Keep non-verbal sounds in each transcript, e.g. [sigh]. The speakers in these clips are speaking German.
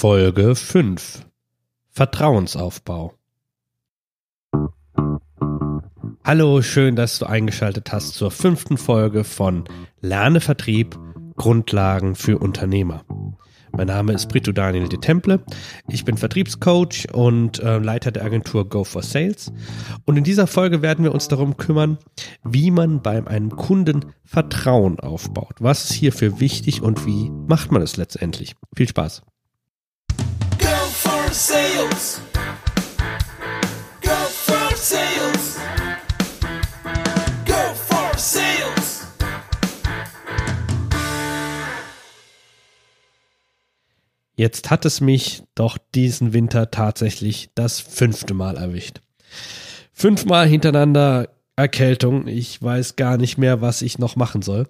Folge 5 Vertrauensaufbau. Hallo, schön, dass du eingeschaltet hast zur fünften Folge von Lerne Vertrieb Grundlagen für Unternehmer. Mein Name ist Brito Daniel de Temple. Ich bin Vertriebscoach und äh, Leiter der Agentur Go for Sales. Und in dieser Folge werden wir uns darum kümmern, wie man bei einem Kunden Vertrauen aufbaut. Was ist hierfür wichtig und wie macht man es letztendlich? Viel Spaß. Go for Sales. Go for Sales. Jetzt hat es mich doch diesen Winter tatsächlich das fünfte Mal erwischt. Fünfmal hintereinander Erkältung. Ich weiß gar nicht mehr, was ich noch machen soll.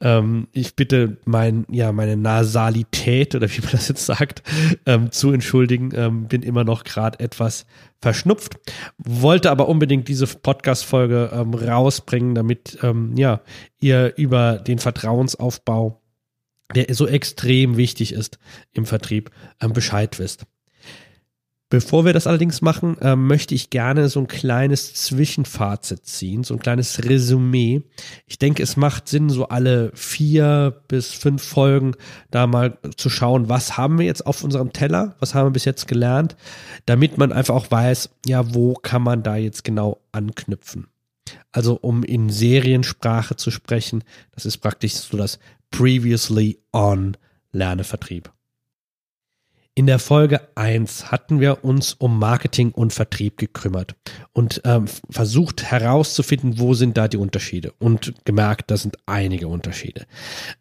Ähm, ich bitte mein, ja, meine Nasalität oder wie man das jetzt sagt, ähm, zu entschuldigen. Ähm, bin immer noch gerade etwas verschnupft. Wollte aber unbedingt diese Podcast-Folge ähm, rausbringen, damit ähm, ja, ihr über den Vertrauensaufbau der so extrem wichtig ist im Vertrieb, ähm, Bescheid wisst. Bevor wir das allerdings machen, ähm, möchte ich gerne so ein kleines Zwischenfazit ziehen, so ein kleines Resümee. Ich denke, es macht Sinn, so alle vier bis fünf Folgen da mal zu schauen, was haben wir jetzt auf unserem Teller, was haben wir bis jetzt gelernt, damit man einfach auch weiß, ja, wo kann man da jetzt genau anknüpfen. Also um in Seriensprache zu sprechen, das ist praktisch so das Previously on Lernevertrieb. In der Folge 1 hatten wir uns um Marketing und Vertrieb gekümmert und ähm, versucht herauszufinden, wo sind da die Unterschiede und gemerkt, da sind einige Unterschiede.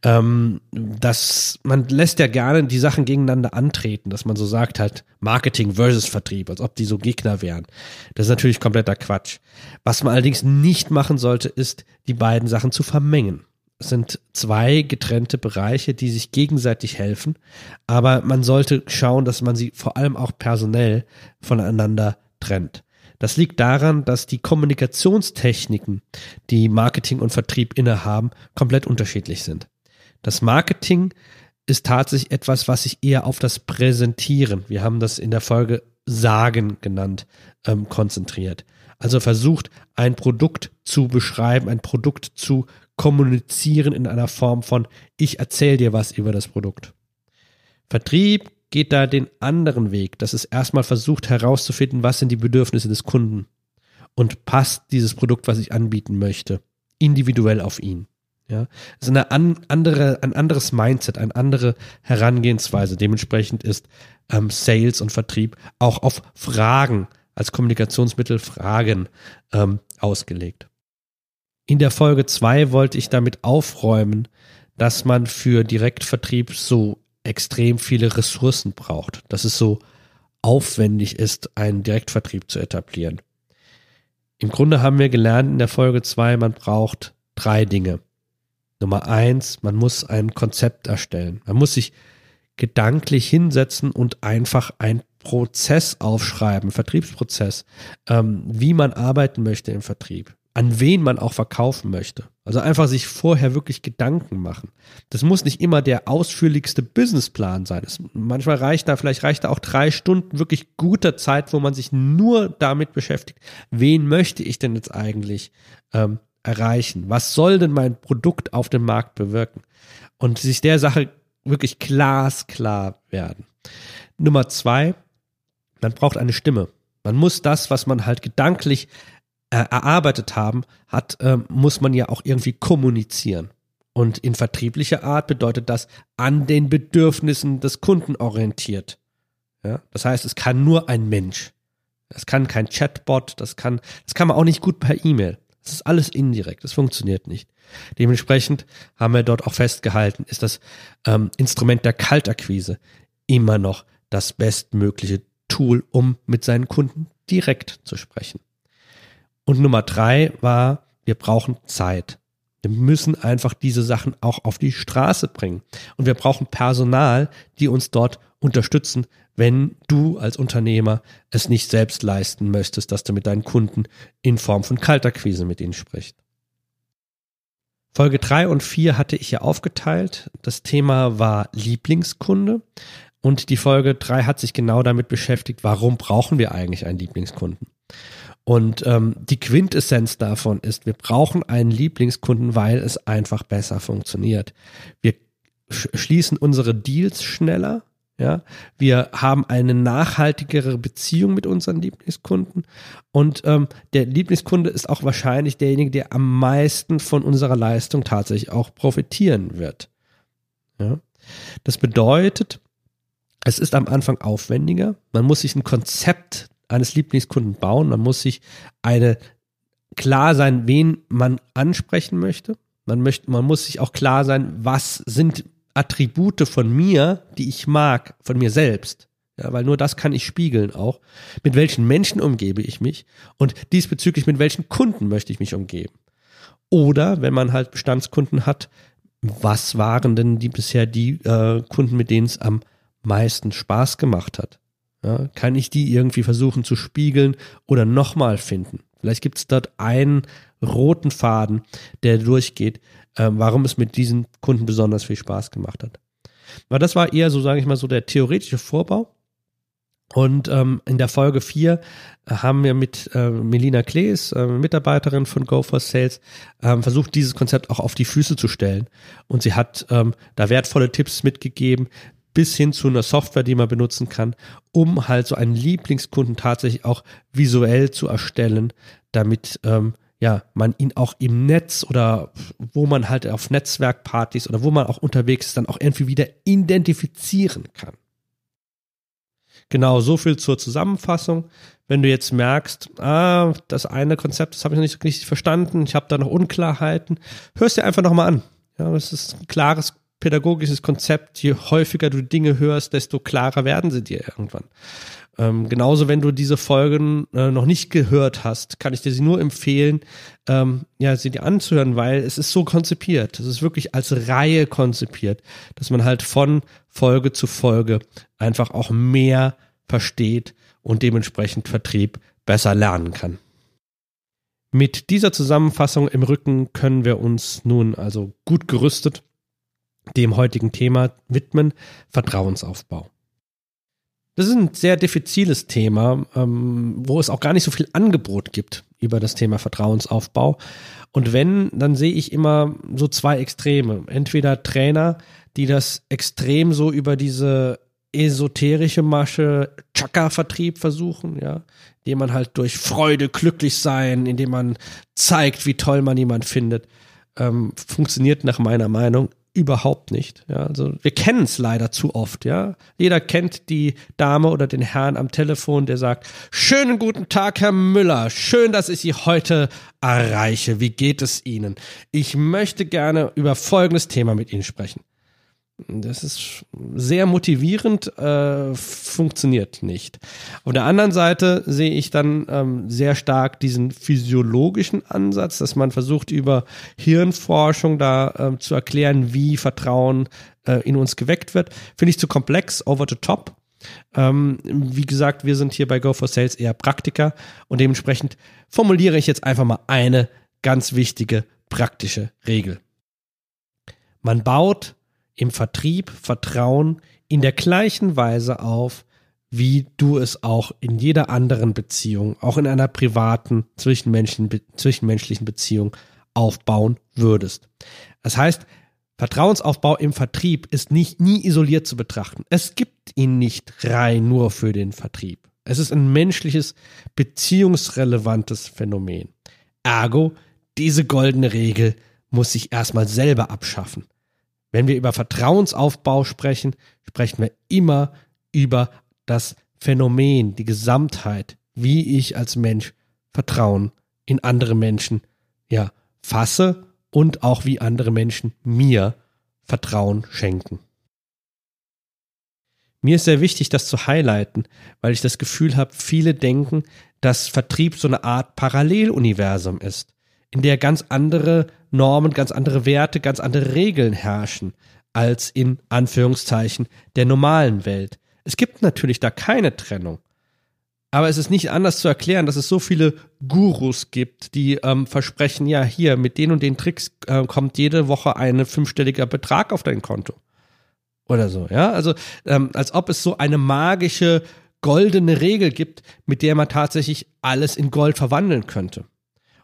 Ähm, dass man lässt ja gerne die Sachen gegeneinander antreten, dass man so sagt halt Marketing versus Vertrieb, als ob die so Gegner wären. Das ist natürlich kompletter Quatsch. Was man allerdings nicht machen sollte, ist die beiden Sachen zu vermengen sind zwei getrennte Bereiche, die sich gegenseitig helfen, aber man sollte schauen, dass man sie vor allem auch personell voneinander trennt. Das liegt daran, dass die Kommunikationstechniken, die Marketing und Vertrieb innehaben, komplett unterschiedlich sind. Das Marketing ist tatsächlich etwas, was sich eher auf das Präsentieren, wir haben das in der Folge Sagen genannt, ähm, konzentriert. Also versucht, ein Produkt zu beschreiben, ein Produkt zu kommunizieren in einer Form von ich erzähle dir was über das Produkt. Vertrieb geht da den anderen Weg, dass es erstmal versucht herauszufinden, was sind die Bedürfnisse des Kunden und passt dieses Produkt, was ich anbieten möchte, individuell auf ihn. Ja, es ist eine an, andere, ein anderes Mindset, eine andere Herangehensweise. Dementsprechend ist ähm, Sales und Vertrieb auch auf Fragen als Kommunikationsmittel Fragen ähm, ausgelegt. In der Folge 2 wollte ich damit aufräumen, dass man für Direktvertrieb so extrem viele Ressourcen braucht, dass es so aufwendig ist, einen Direktvertrieb zu etablieren. Im Grunde haben wir gelernt in der Folge 2, man braucht drei Dinge. Nummer eins, man muss ein Konzept erstellen. Man muss sich gedanklich hinsetzen und einfach ein Prozess aufschreiben, Vertriebsprozess, ähm, wie man arbeiten möchte im Vertrieb an wen man auch verkaufen möchte. Also einfach sich vorher wirklich Gedanken machen. Das muss nicht immer der ausführlichste Businessplan sein. Das, manchmal reicht da, vielleicht reicht da auch drei Stunden wirklich guter Zeit, wo man sich nur damit beschäftigt, wen möchte ich denn jetzt eigentlich ähm, erreichen? Was soll denn mein Produkt auf dem Markt bewirken? Und sich der Sache wirklich glasklar werden. Nummer zwei, man braucht eine Stimme. Man muss das, was man halt gedanklich äh, erarbeitet haben, hat, äh, muss man ja auch irgendwie kommunizieren. Und in vertrieblicher Art bedeutet das an den Bedürfnissen des Kunden orientiert. Ja? Das heißt, es kann nur ein Mensch. Es kann kein Chatbot, das kann, das kann man auch nicht gut per E-Mail. Das ist alles indirekt, das funktioniert nicht. Dementsprechend haben wir dort auch festgehalten, ist das ähm, Instrument der Kaltakquise immer noch das bestmögliche Tool, um mit seinen Kunden direkt zu sprechen. Und Nummer drei war, wir brauchen Zeit. Wir müssen einfach diese Sachen auch auf die Straße bringen. Und wir brauchen Personal, die uns dort unterstützen, wenn du als Unternehmer es nicht selbst leisten möchtest, dass du mit deinen Kunden in Form von Kalterquise mit ihnen sprichst. Folge drei und vier hatte ich ja aufgeteilt. Das Thema war Lieblingskunde. Und die Folge 3 hat sich genau damit beschäftigt, warum brauchen wir eigentlich einen Lieblingskunden? Und ähm, die Quintessenz davon ist, wir brauchen einen Lieblingskunden, weil es einfach besser funktioniert. Wir schließen unsere Deals schneller, ja, wir haben eine nachhaltigere Beziehung mit unseren Lieblingskunden und ähm, der Lieblingskunde ist auch wahrscheinlich derjenige, der am meisten von unserer Leistung tatsächlich auch profitieren wird. Ja. Das bedeutet, es ist am Anfang aufwendiger. Man muss sich ein Konzept eines Lieblingskunden bauen. Man muss sich eine klar sein, wen man ansprechen möchte. Man möchte, man muss sich auch klar sein, was sind Attribute von mir, die ich mag, von mir selbst. Ja, weil nur das kann ich spiegeln auch. Mit welchen Menschen umgebe ich mich und diesbezüglich mit welchen Kunden möchte ich mich umgeben. Oder wenn man halt Bestandskunden hat, was waren denn die bisher die äh, Kunden, mit denen es am meisten Spaß gemacht hat? Ja, kann ich die irgendwie versuchen zu spiegeln oder nochmal finden? Vielleicht gibt es dort einen roten Faden, der durchgeht, äh, warum es mit diesen Kunden besonders viel Spaß gemacht hat. Aber das war eher so, sage ich mal, so der theoretische Vorbau. Und ähm, in der Folge 4 äh, haben wir mit äh, Melina Klees, äh, Mitarbeiterin von Go for Sales, ähm, versucht, dieses Konzept auch auf die Füße zu stellen. Und sie hat ähm, da wertvolle Tipps mitgegeben, bis hin zu einer Software, die man benutzen kann, um halt so einen Lieblingskunden tatsächlich auch visuell zu erstellen, damit ähm, ja, man ihn auch im Netz oder wo man halt auf Netzwerkpartys oder wo man auch unterwegs ist, dann auch irgendwie wieder identifizieren kann. Genau, so viel zur Zusammenfassung. Wenn du jetzt merkst, ah, das eine Konzept, das habe ich noch nicht richtig verstanden, ich habe da noch Unklarheiten, hörst dir einfach nochmal an. Ja, das ist ein klares pädagogisches Konzept. Je häufiger du Dinge hörst, desto klarer werden sie dir irgendwann. Ähm, genauso, wenn du diese Folgen äh, noch nicht gehört hast, kann ich dir sie nur empfehlen, ähm, ja, sie dir anzuhören, weil es ist so konzipiert. Es ist wirklich als Reihe konzipiert, dass man halt von Folge zu Folge einfach auch mehr versteht und dementsprechend Vertrieb besser lernen kann. Mit dieser Zusammenfassung im Rücken können wir uns nun also gut gerüstet dem heutigen Thema widmen, Vertrauensaufbau. Das ist ein sehr diffiziles Thema, ähm, wo es auch gar nicht so viel Angebot gibt über das Thema Vertrauensaufbau. Und wenn, dann sehe ich immer so zwei Extreme. Entweder Trainer, die das extrem so über diese esoterische Masche Chakra-Vertrieb versuchen, ja, indem man halt durch Freude glücklich sein, indem man zeigt, wie toll man jemand findet, ähm, funktioniert nach meiner Meinung überhaupt nicht. Ja, also wir kennen es leider zu oft. Ja, jeder kennt die Dame oder den Herrn am Telefon, der sagt: Schönen guten Tag, Herr Müller. Schön, dass ich Sie heute erreiche. Wie geht es Ihnen? Ich möchte gerne über folgendes Thema mit Ihnen sprechen. Das ist sehr motivierend, äh, funktioniert nicht. Auf der anderen Seite sehe ich dann ähm, sehr stark diesen physiologischen Ansatz, dass man versucht, über Hirnforschung da äh, zu erklären, wie Vertrauen äh, in uns geweckt wird. Finde ich zu komplex, over the top. Ähm, wie gesagt, wir sind hier bei Go for Sales eher Praktiker und dementsprechend formuliere ich jetzt einfach mal eine ganz wichtige praktische Regel. Man baut im Vertrieb Vertrauen in der gleichen Weise auf, wie du es auch in jeder anderen Beziehung, auch in einer privaten, zwischenmenschlichen Beziehung aufbauen würdest. Das heißt, Vertrauensaufbau im Vertrieb ist nicht nie isoliert zu betrachten. Es gibt ihn nicht rein nur für den Vertrieb. Es ist ein menschliches, beziehungsrelevantes Phänomen. Ergo, diese goldene Regel muss sich erstmal selber abschaffen. Wenn wir über Vertrauensaufbau sprechen, sprechen wir immer über das Phänomen, die Gesamtheit, wie ich als Mensch Vertrauen in andere Menschen ja fasse und auch wie andere Menschen mir Vertrauen schenken. Mir ist sehr wichtig, das zu highlighten, weil ich das Gefühl habe, viele denken, dass Vertrieb so eine Art Paralleluniversum ist in der ganz andere Normen, ganz andere Werte, ganz andere Regeln herrschen als in Anführungszeichen der normalen Welt. Es gibt natürlich da keine Trennung. Aber es ist nicht anders zu erklären, dass es so viele Gurus gibt, die ähm, versprechen, ja, hier, mit den und den Tricks äh, kommt jede Woche ein fünfstelliger Betrag auf dein Konto. oder so, ja. Also ähm, als ob es so eine magische goldene Regel gibt, mit der man tatsächlich alles in Gold verwandeln könnte.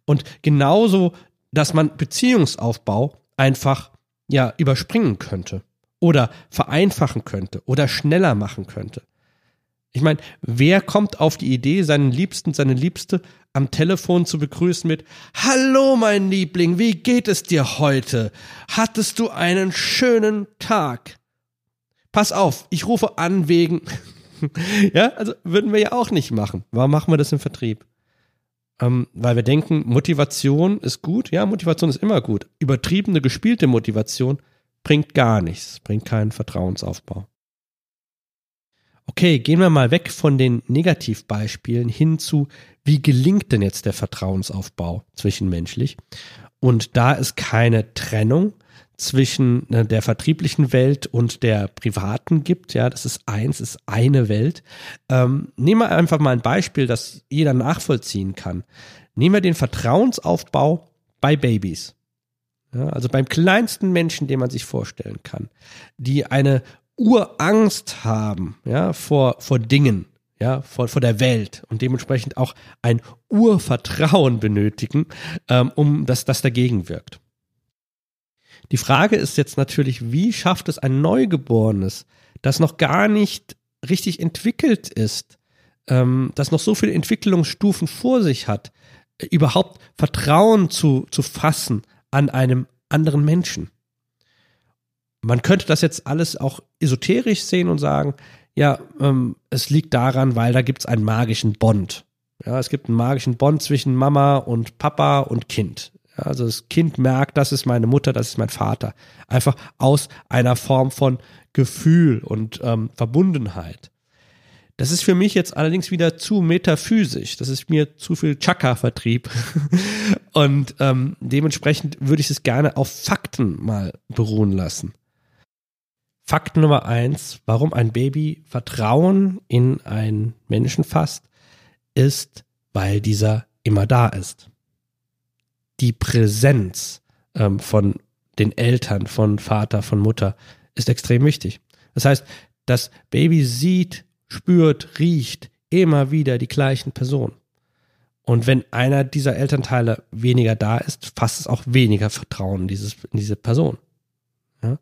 Und genauso, dass man Beziehungsaufbau einfach ja überspringen könnte oder vereinfachen könnte oder schneller machen könnte. Ich meine, wer kommt auf die Idee, seinen Liebsten, seine Liebste am Telefon zu begrüßen mit Hallo, mein Liebling, wie geht es dir heute? Hattest du einen schönen Tag? Pass auf, ich rufe an wegen. [laughs] ja, also würden wir ja auch nicht machen. Warum machen wir das im Vertrieb? Ähm, weil wir denken, Motivation ist gut. Ja, Motivation ist immer gut. Übertriebene, gespielte Motivation bringt gar nichts, bringt keinen Vertrauensaufbau. Okay, gehen wir mal weg von den Negativbeispielen hin zu, wie gelingt denn jetzt der Vertrauensaufbau zwischenmenschlich? Und da ist keine Trennung, zwischen äh, der vertrieblichen Welt und der privaten gibt. Ja, das ist eins, ist eine Welt. Ähm, nehmen wir einfach mal ein Beispiel, das jeder nachvollziehen kann. Nehmen wir den Vertrauensaufbau bei Babys. Ja, also beim kleinsten Menschen, den man sich vorstellen kann, die eine Urangst haben, ja, vor, vor Dingen, ja, vor, vor der Welt und dementsprechend auch ein Urvertrauen benötigen, ähm, um dass das dagegen wirkt. Die Frage ist jetzt natürlich, wie schafft es ein Neugeborenes, das noch gar nicht richtig entwickelt ist, ähm, das noch so viele Entwicklungsstufen vor sich hat, äh, überhaupt Vertrauen zu, zu fassen an einem anderen Menschen. Man könnte das jetzt alles auch esoterisch sehen und sagen, ja, ähm, es liegt daran, weil da gibt es einen magischen Bond. Ja, es gibt einen magischen Bond zwischen Mama und Papa und Kind. Also das Kind merkt, das ist meine Mutter, das ist mein Vater. Einfach aus einer Form von Gefühl und ähm, Verbundenheit. Das ist für mich jetzt allerdings wieder zu metaphysisch. Das ist mir zu viel Chakra-Vertrieb. [laughs] und ähm, dementsprechend würde ich es gerne auf Fakten mal beruhen lassen. Fakt Nummer eins, warum ein Baby Vertrauen in einen Menschen fasst, ist, weil dieser immer da ist die Präsenz ähm, von den Eltern, von Vater, von Mutter ist extrem wichtig. Das heißt, das Baby sieht, spürt, riecht immer wieder die gleichen Personen. Und wenn einer dieser Elternteile weniger da ist, fasst es auch weniger Vertrauen in, dieses, in diese Person. Ja?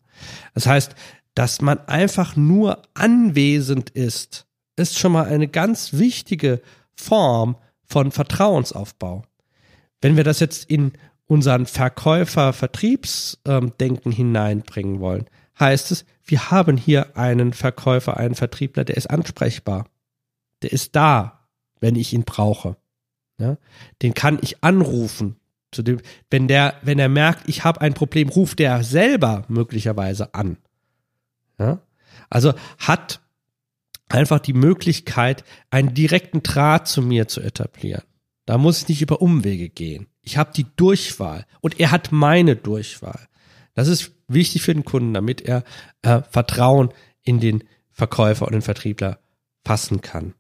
Das heißt, dass man einfach nur anwesend ist, ist schon mal eine ganz wichtige Form von Vertrauensaufbau. Wenn wir das jetzt in unseren Verkäufer-Vertriebsdenken hineinbringen wollen, heißt es, wir haben hier einen Verkäufer, einen Vertriebler, der ist ansprechbar. Der ist da, wenn ich ihn brauche. Ja? Den kann ich anrufen. Zu dem, wenn der, wenn er merkt, ich habe ein Problem, ruft der selber möglicherweise an. Ja? Also hat einfach die Möglichkeit, einen direkten Draht zu mir zu etablieren. Da muss ich nicht über Umwege gehen. Ich habe die Durchwahl und er hat meine Durchwahl. Das ist wichtig für den Kunden, damit er äh, Vertrauen in den Verkäufer und den Vertriebler fassen kann.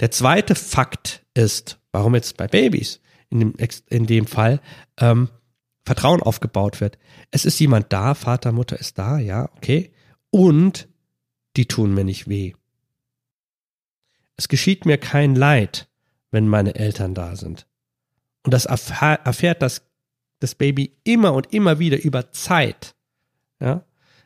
Der zweite Fakt ist, warum jetzt bei Babys in dem, in dem Fall ähm, Vertrauen aufgebaut wird. Es ist jemand da, Vater, Mutter ist da, ja, okay. Und die tun mir nicht weh. Es geschieht mir kein Leid wenn meine Eltern da sind. Und das erfährt das, das Baby immer und immer wieder über Zeit. Ja?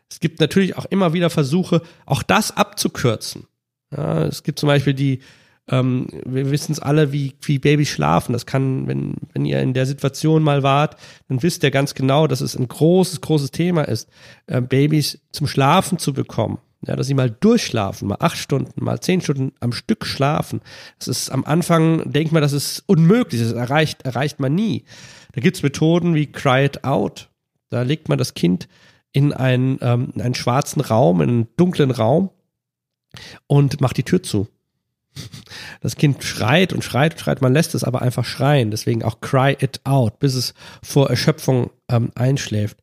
Es gibt natürlich auch immer wieder Versuche, auch das abzukürzen. Ja, es gibt zum Beispiel die, ähm, wir wissen es alle, wie, wie Babys schlafen. Das kann, wenn, wenn ihr in der Situation mal wart, dann wisst ihr ganz genau, dass es ein großes, großes Thema ist, äh, Babys zum Schlafen zu bekommen. Ja, dass sie mal durchschlafen, mal acht Stunden, mal zehn Stunden am Stück schlafen. Das ist am Anfang, denkt man, das ist unmöglich, das erreicht, erreicht man nie. Da gibt's Methoden wie Cry It Out. Da legt man das Kind in einen, ähm, in einen schwarzen Raum, in einen dunklen Raum und macht die Tür zu. Das Kind schreit und schreit und schreit, man lässt es aber einfach schreien. Deswegen auch cry it out, bis es vor Erschöpfung ähm, einschläft.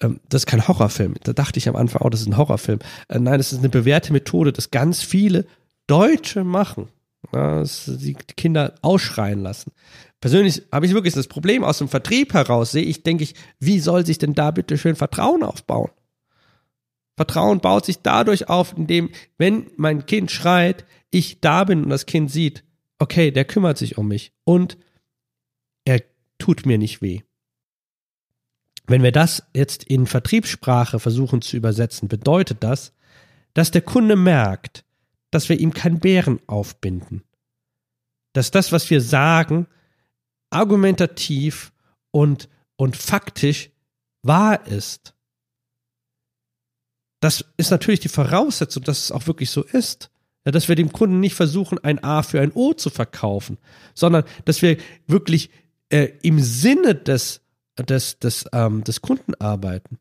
Ähm, das ist kein Horrorfilm. Da dachte ich am Anfang, oh, das ist ein Horrorfilm. Äh, nein, das ist eine bewährte Methode, das ganz viele Deutsche machen. Ja, die Kinder ausschreien lassen. Persönlich habe ich wirklich das Problem aus dem Vertrieb heraus, sehe ich, denke ich, wie soll sich denn da bitte schön Vertrauen aufbauen? Vertrauen baut sich dadurch auf, indem, wenn mein Kind schreit, ich da bin und das Kind sieht, okay, der kümmert sich um mich und er tut mir nicht weh. Wenn wir das jetzt in Vertriebssprache versuchen zu übersetzen, bedeutet das, dass der Kunde merkt, dass wir ihm kein Bären aufbinden. Dass das, was wir sagen, argumentativ und, und faktisch wahr ist. Das ist natürlich die Voraussetzung, dass es auch wirklich so ist. Ja, dass wir dem Kunden nicht versuchen, ein A für ein O zu verkaufen, sondern dass wir wirklich äh, im Sinne des, des, des, ähm, des Kunden arbeiten.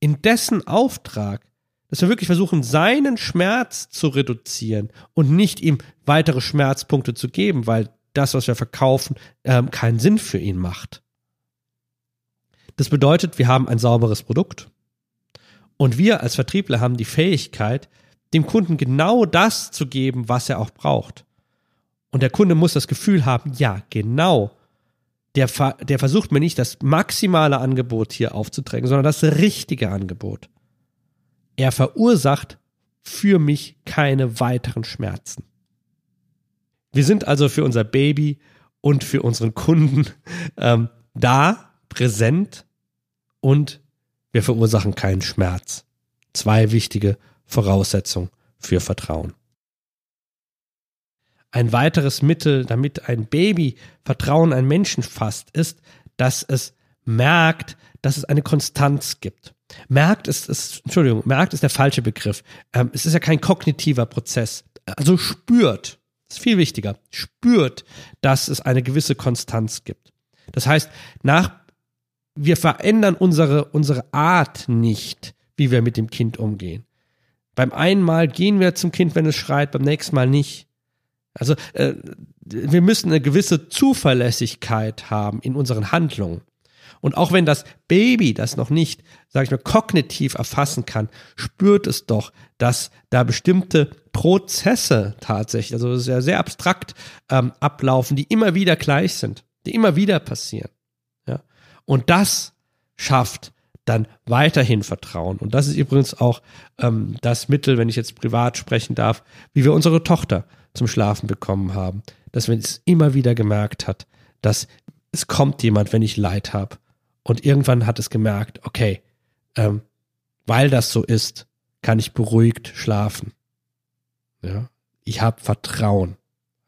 In dessen Auftrag dass wir wirklich versuchen, seinen Schmerz zu reduzieren und nicht ihm weitere Schmerzpunkte zu geben, weil das, was wir verkaufen, ähm, keinen Sinn für ihn macht. Das bedeutet, wir haben ein sauberes Produkt und wir als Vertriebler haben die Fähigkeit, dem Kunden genau das zu geben, was er auch braucht. Und der Kunde muss das Gefühl haben, ja, genau. Der, der versucht mir nicht das maximale Angebot hier aufzudrängen, sondern das richtige Angebot. Er verursacht für mich keine weiteren Schmerzen. Wir sind also für unser Baby und für unseren Kunden ähm, da, präsent und wir verursachen keinen Schmerz. Zwei wichtige Voraussetzungen für Vertrauen. Ein weiteres Mittel, damit ein Baby Vertrauen an Menschen fasst, ist, dass es merkt, dass es eine Konstanz gibt. Merkt ist, ist Entschuldigung, merkt ist der falsche Begriff. Ähm, es ist ja kein kognitiver Prozess. Also spürt, ist viel wichtiger, spürt, dass es eine gewisse Konstanz gibt. Das heißt, nach, wir verändern unsere, unsere Art nicht, wie wir mit dem Kind umgehen. Beim einen Mal gehen wir zum Kind, wenn es schreit, beim nächsten Mal nicht. Also äh, wir müssen eine gewisse Zuverlässigkeit haben in unseren Handlungen. Und auch wenn das Baby das noch nicht, sage ich mal, kognitiv erfassen kann, spürt es doch, dass da bestimmte Prozesse tatsächlich, also sehr, sehr abstrakt ähm, ablaufen, die immer wieder gleich sind, die immer wieder passieren. Ja? Und das schafft dann weiterhin Vertrauen. Und das ist übrigens auch ähm, das Mittel, wenn ich jetzt privat sprechen darf, wie wir unsere Tochter zum Schlafen bekommen haben. Dass man es immer wieder gemerkt hat, dass es kommt jemand, wenn ich Leid habe. Und irgendwann hat es gemerkt, okay, ähm, weil das so ist, kann ich beruhigt schlafen. Ja, ich habe Vertrauen.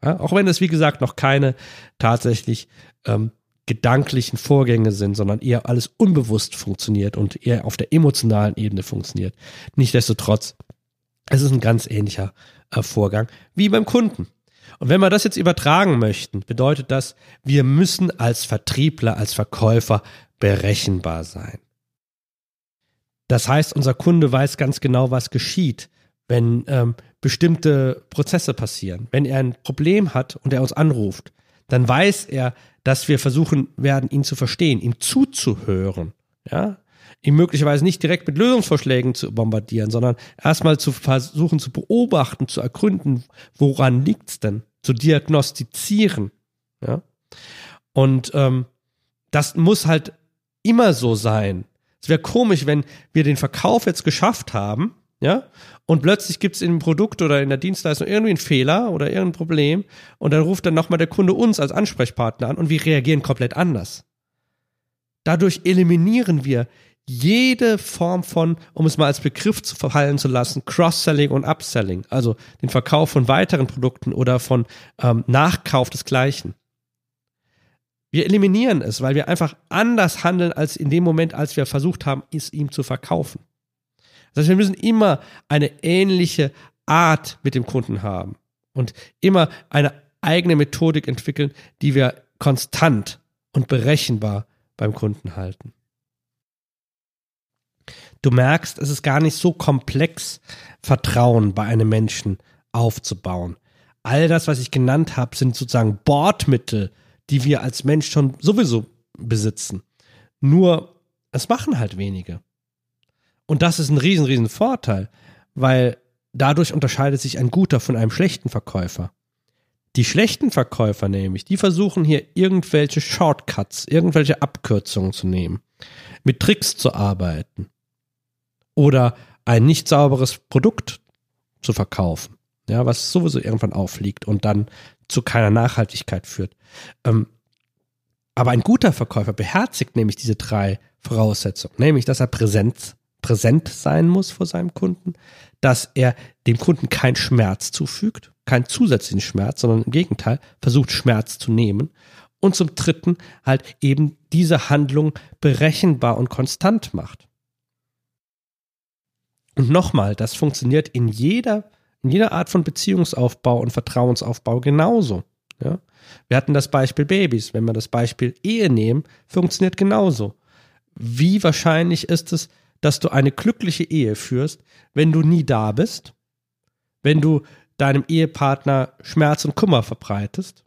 Ja, auch wenn es, wie gesagt, noch keine tatsächlich ähm, gedanklichen Vorgänge sind, sondern eher alles unbewusst funktioniert und eher auf der emotionalen Ebene funktioniert. Nichtsdestotrotz, es ist ein ganz ähnlicher äh, Vorgang wie beim Kunden. Und wenn wir das jetzt übertragen möchten, bedeutet das, wir müssen als Vertriebler, als Verkäufer berechenbar sein. Das heißt, unser Kunde weiß ganz genau, was geschieht, wenn ähm, bestimmte Prozesse passieren. Wenn er ein Problem hat und er uns anruft, dann weiß er, dass wir versuchen werden, ihn zu verstehen, ihm zuzuhören, ja, ihn möglicherweise nicht direkt mit Lösungsvorschlägen zu bombardieren, sondern erstmal zu versuchen zu beobachten, zu ergründen, woran liegt's denn, zu diagnostizieren, ja. Und ähm, das muss halt immer so sein. Es wäre komisch, wenn wir den Verkauf jetzt geschafft haben, ja, und plötzlich gibt es in dem Produkt oder in der Dienstleistung irgendwie einen Fehler oder irgendein Problem und dann ruft dann nochmal der Kunde uns als Ansprechpartner an und wir reagieren komplett anders. Dadurch eliminieren wir jede Form von, um es mal als Begriff zu verfallen zu lassen, Cross-Selling und Upselling, also den Verkauf von weiteren Produkten oder von ähm, Nachkauf des Gleichen. Wir eliminieren es, weil wir einfach anders handeln als in dem Moment, als wir versucht haben, es ihm zu verkaufen. Das heißt, wir müssen immer eine ähnliche Art mit dem Kunden haben und immer eine eigene Methodik entwickeln, die wir konstant und berechenbar beim Kunden halten. Du merkst, es ist gar nicht so komplex, Vertrauen bei einem Menschen aufzubauen. All das, was ich genannt habe, sind sozusagen Bordmittel, die wir als Mensch schon sowieso besitzen. Nur, es machen halt wenige. Und das ist ein riesen, riesen Vorteil, weil dadurch unterscheidet sich ein guter von einem schlechten Verkäufer. Die schlechten Verkäufer nämlich, die versuchen hier irgendwelche Shortcuts, irgendwelche Abkürzungen zu nehmen, mit Tricks zu arbeiten oder ein nicht sauberes Produkt zu verkaufen, ja, was sowieso irgendwann aufliegt und dann zu keiner Nachhaltigkeit führt. Ähm, aber ein guter Verkäufer beherzigt nämlich diese drei Voraussetzungen, nämlich, dass er präsent, präsent sein muss vor seinem Kunden, dass er dem Kunden keinen Schmerz zufügt, keinen zusätzlichen Schmerz, sondern im Gegenteil versucht Schmerz zu nehmen und zum Dritten halt eben diese Handlung berechenbar und konstant macht. Und nochmal, das funktioniert in jeder, in jeder Art von Beziehungsaufbau und Vertrauensaufbau genauso. Ja? Wir hatten das Beispiel Babys. Wenn wir das Beispiel Ehe nehmen, funktioniert genauso. Wie wahrscheinlich ist es, dass du eine glückliche Ehe führst, wenn du nie da bist, wenn du deinem Ehepartner Schmerz und Kummer verbreitest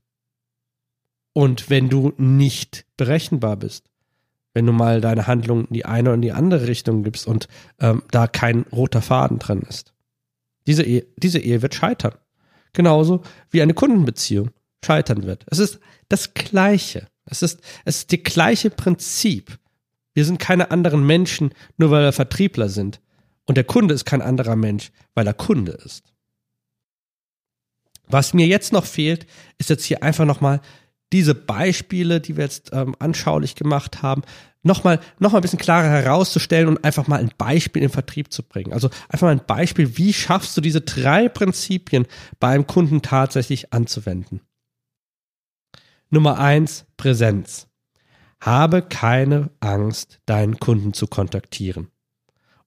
und wenn du nicht berechenbar bist, wenn du mal deine Handlung in die eine oder in die andere Richtung gibst und ähm, da kein roter Faden drin ist. Diese Ehe, diese Ehe wird scheitern. Genauso wie eine Kundenbeziehung scheitern wird. Es ist das Gleiche. Es ist, es ist das gleiche Prinzip. Wir sind keine anderen Menschen, nur weil wir Vertriebler sind. Und der Kunde ist kein anderer Mensch, weil er Kunde ist. Was mir jetzt noch fehlt, ist jetzt hier einfach nochmal diese Beispiele, die wir jetzt ähm, anschaulich gemacht haben, nochmal noch mal ein bisschen klarer herauszustellen und einfach mal ein Beispiel im Vertrieb zu bringen. Also einfach mal ein Beispiel, wie schaffst du diese drei Prinzipien beim Kunden tatsächlich anzuwenden. Nummer eins, Präsenz. Habe keine Angst, deinen Kunden zu kontaktieren.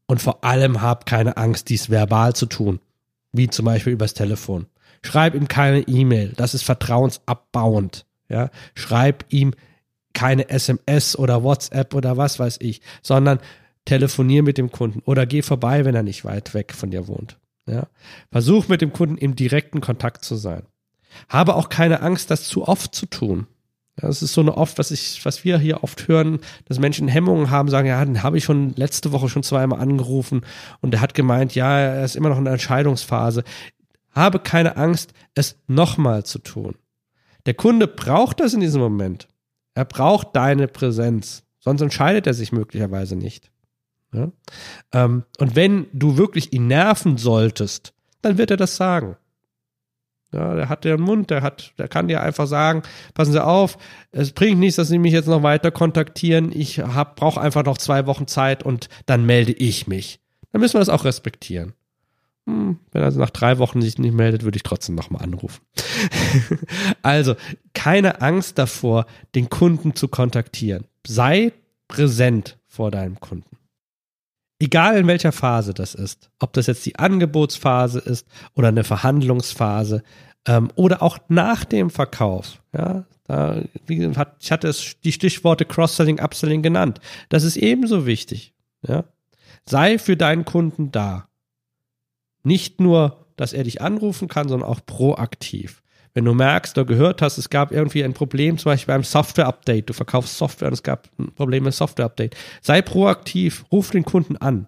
Und vor allem hab keine Angst, dies verbal zu tun, wie zum Beispiel übers Telefon. Schreib ihm keine E-Mail, das ist vertrauensabbauend. Ja, schreib ihm keine SMS oder WhatsApp oder was weiß ich, sondern telefonier mit dem Kunden oder geh vorbei, wenn er nicht weit weg von dir wohnt. Ja, versuch mit dem Kunden im direkten Kontakt zu sein. Habe auch keine Angst, das zu oft zu tun. Das ist so eine oft, was ich, was wir hier oft hören, dass Menschen Hemmungen haben, sagen, ja, den habe ich schon letzte Woche schon zweimal angerufen und er hat gemeint, ja, er ist immer noch in der Entscheidungsphase. Habe keine Angst, es nochmal zu tun. Der Kunde braucht das in diesem Moment. Er braucht deine Präsenz, sonst entscheidet er sich möglicherweise nicht. Ja? Ähm, und wenn du wirklich ihn nerven solltest, dann wird er das sagen. Ja, der hat den Mund, der hat, der kann dir einfach sagen, passen Sie auf, es bringt nichts, dass Sie mich jetzt noch weiter kontaktieren. Ich brauche einfach noch zwei Wochen Zeit und dann melde ich mich. Dann müssen wir das auch respektieren. Hm, wenn er also nach drei Wochen sich nicht meldet, würde ich trotzdem nochmal anrufen. [laughs] also, keine Angst davor, den Kunden zu kontaktieren. Sei präsent vor deinem Kunden. Egal in welcher Phase das ist, ob das jetzt die Angebotsphase ist oder eine Verhandlungsphase ähm, oder auch nach dem Verkauf. Ja, da, hat, ich hatte es, die Stichworte Cross-Selling, Upselling genannt. Das ist ebenso wichtig. Ja, sei für deinen Kunden da. Nicht nur, dass er dich anrufen kann, sondern auch proaktiv. Wenn du merkst oder gehört hast, es gab irgendwie ein Problem, zum Beispiel beim Software-Update, du verkaufst Software und es gab ein Problem mit Software-Update, sei proaktiv, ruf den Kunden an.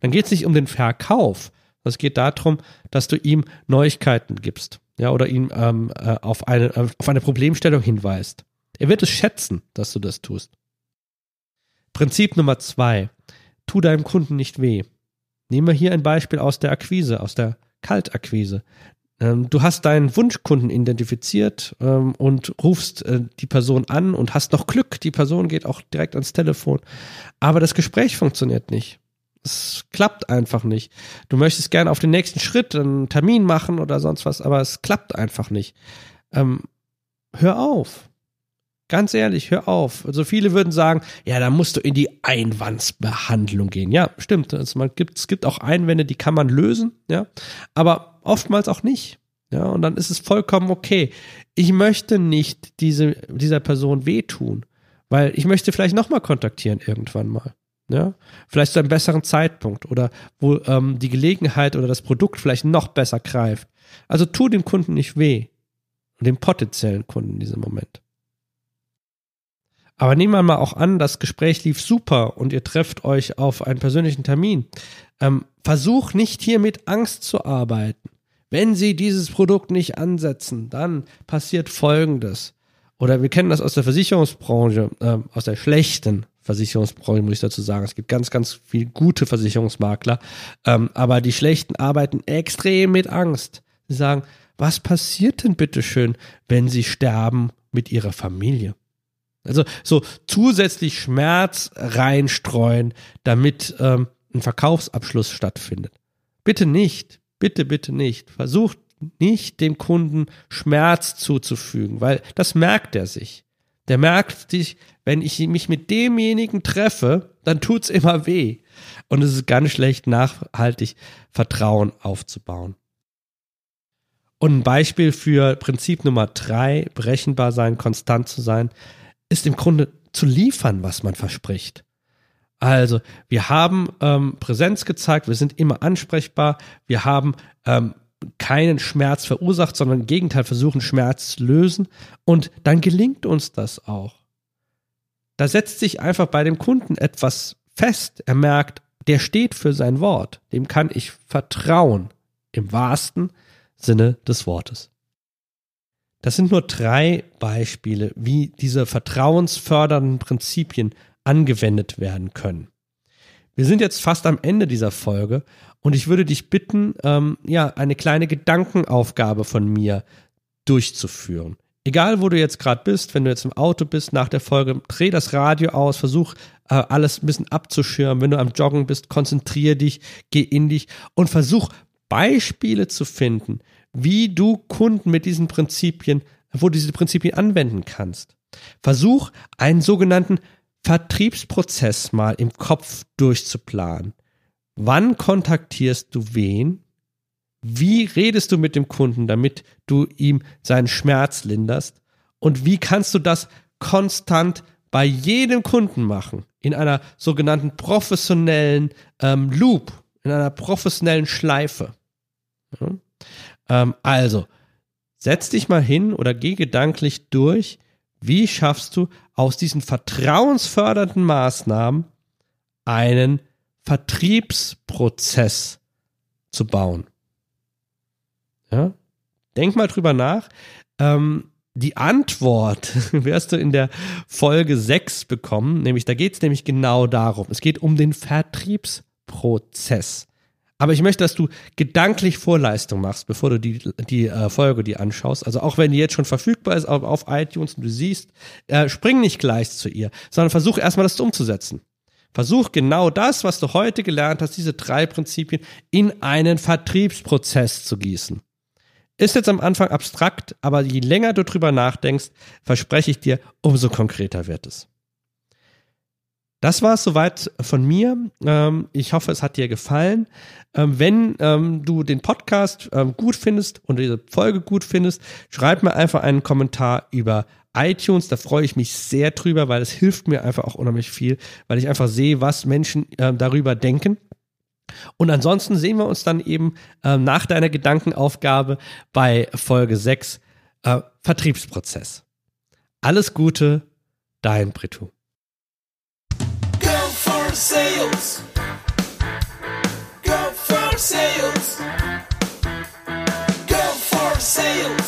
Dann geht es nicht um den Verkauf, es geht darum, dass du ihm Neuigkeiten gibst, ja, oder ihm ähm, äh, auf, eine, äh, auf eine Problemstellung hinweist. Er wird es schätzen, dass du das tust. Prinzip Nummer zwei: Tu deinem Kunden nicht weh. Nehmen wir hier ein Beispiel aus der Akquise, aus der Kaltakquise. Ähm, du hast deinen Wunschkunden identifiziert ähm, und rufst äh, die Person an und hast noch Glück, die Person geht auch direkt ans Telefon. Aber das Gespräch funktioniert nicht. Es klappt einfach nicht. Du möchtest gerne auf den nächsten Schritt einen Termin machen oder sonst was, aber es klappt einfach nicht. Ähm, hör auf. Ganz ehrlich, hör auf. Also viele würden sagen, ja, da musst du in die Einwandsbehandlung gehen. Ja, stimmt. Also man gibt, es gibt auch Einwände, die kann man lösen, ja, aber oftmals auch nicht. Ja, und dann ist es vollkommen okay. Ich möchte nicht diese, dieser Person wehtun, weil ich möchte vielleicht nochmal kontaktieren irgendwann mal. Ja, vielleicht zu einem besseren Zeitpunkt oder wo ähm, die Gelegenheit oder das Produkt vielleicht noch besser greift. Also tu dem Kunden nicht weh. Dem potenziellen Kunden in diesem Moment. Aber nehmen wir mal auch an, das Gespräch lief super und ihr trefft euch auf einen persönlichen Termin. Ähm, versuch nicht hier mit Angst zu arbeiten. Wenn Sie dieses Produkt nicht ansetzen, dann passiert Folgendes. Oder wir kennen das aus der Versicherungsbranche, äh, aus der schlechten Versicherungsbranche, muss ich dazu sagen. Es gibt ganz, ganz viele gute Versicherungsmakler, ähm, aber die schlechten arbeiten extrem mit Angst. Sie sagen, was passiert denn bitteschön, wenn sie sterben mit ihrer Familie? Also so zusätzlich Schmerz reinstreuen, damit ähm, ein Verkaufsabschluss stattfindet. Bitte nicht, bitte, bitte nicht. Versucht nicht dem Kunden Schmerz zuzufügen, weil das merkt er sich. Der merkt sich, wenn ich mich mit demjenigen treffe, dann tut's immer weh. Und es ist ganz schlecht, nachhaltig Vertrauen aufzubauen. Und ein Beispiel für Prinzip Nummer drei, berechenbar sein, konstant zu sein, ist im Grunde zu liefern, was man verspricht. Also, wir haben ähm, Präsenz gezeigt, wir sind immer ansprechbar, wir haben ähm, keinen Schmerz verursacht, sondern im Gegenteil versuchen, Schmerz zu lösen. Und dann gelingt uns das auch. Da setzt sich einfach bei dem Kunden etwas fest. Er merkt, der steht für sein Wort. Dem kann ich vertrauen. Im wahrsten Sinne des Wortes. Das sind nur drei Beispiele, wie diese vertrauensfördernden Prinzipien angewendet werden können. Wir sind jetzt fast am Ende dieser Folge und ich würde dich bitten, ähm, ja, eine kleine Gedankenaufgabe von mir durchzuführen. Egal, wo du jetzt gerade bist, wenn du jetzt im Auto bist nach der Folge, dreh das Radio aus, versuch äh, alles ein bisschen abzuschirmen. Wenn du am Joggen bist, konzentriere dich, geh in dich und versuch Beispiele zu finden, wie du Kunden mit diesen Prinzipien, wo du diese Prinzipien anwenden kannst. Versuch einen sogenannten Vertriebsprozess mal im Kopf durchzuplanen. Wann kontaktierst du wen? Wie redest du mit dem Kunden, damit du ihm seinen Schmerz linderst? Und wie kannst du das konstant bei jedem Kunden machen? In einer sogenannten professionellen ähm, Loop, in einer professionellen Schleife. Ja? Ähm, also, setz dich mal hin oder geh gedanklich durch, wie schaffst du aus diesen vertrauensfördernden Maßnahmen einen Vertriebsprozess zu bauen? Ja? Denk mal drüber nach. Ähm, die Antwort [laughs] wirst du in der Folge 6 bekommen, nämlich da geht es nämlich genau darum. Es geht um den Vertriebsprozess. Aber ich möchte, dass du gedanklich Vorleistung machst, bevor du die, die äh, Folge dir anschaust. Also auch wenn die jetzt schon verfügbar ist auf, auf iTunes und du siehst, äh, spring nicht gleich zu ihr, sondern versuch erstmal das umzusetzen. Versuch genau das, was du heute gelernt hast, diese drei Prinzipien in einen Vertriebsprozess zu gießen. Ist jetzt am Anfang abstrakt, aber je länger du drüber nachdenkst, verspreche ich dir, umso konkreter wird es. Das war es soweit von mir. Ähm, ich hoffe, es hat dir gefallen. Ähm, wenn ähm, du den Podcast gut findest und diese Folge gut findest, schreib mir einfach einen Kommentar über iTunes. Da freue ich mich sehr drüber, weil es hilft mir einfach auch unheimlich viel, weil ich einfach sehe, was Menschen darüber denken. Und ansonsten sehen wir uns dann eben nach deiner Gedankenaufgabe bei Folge 6 äh, Vertriebsprozess. Alles Gute, dein Britu sales. Go for sales. Go for sales.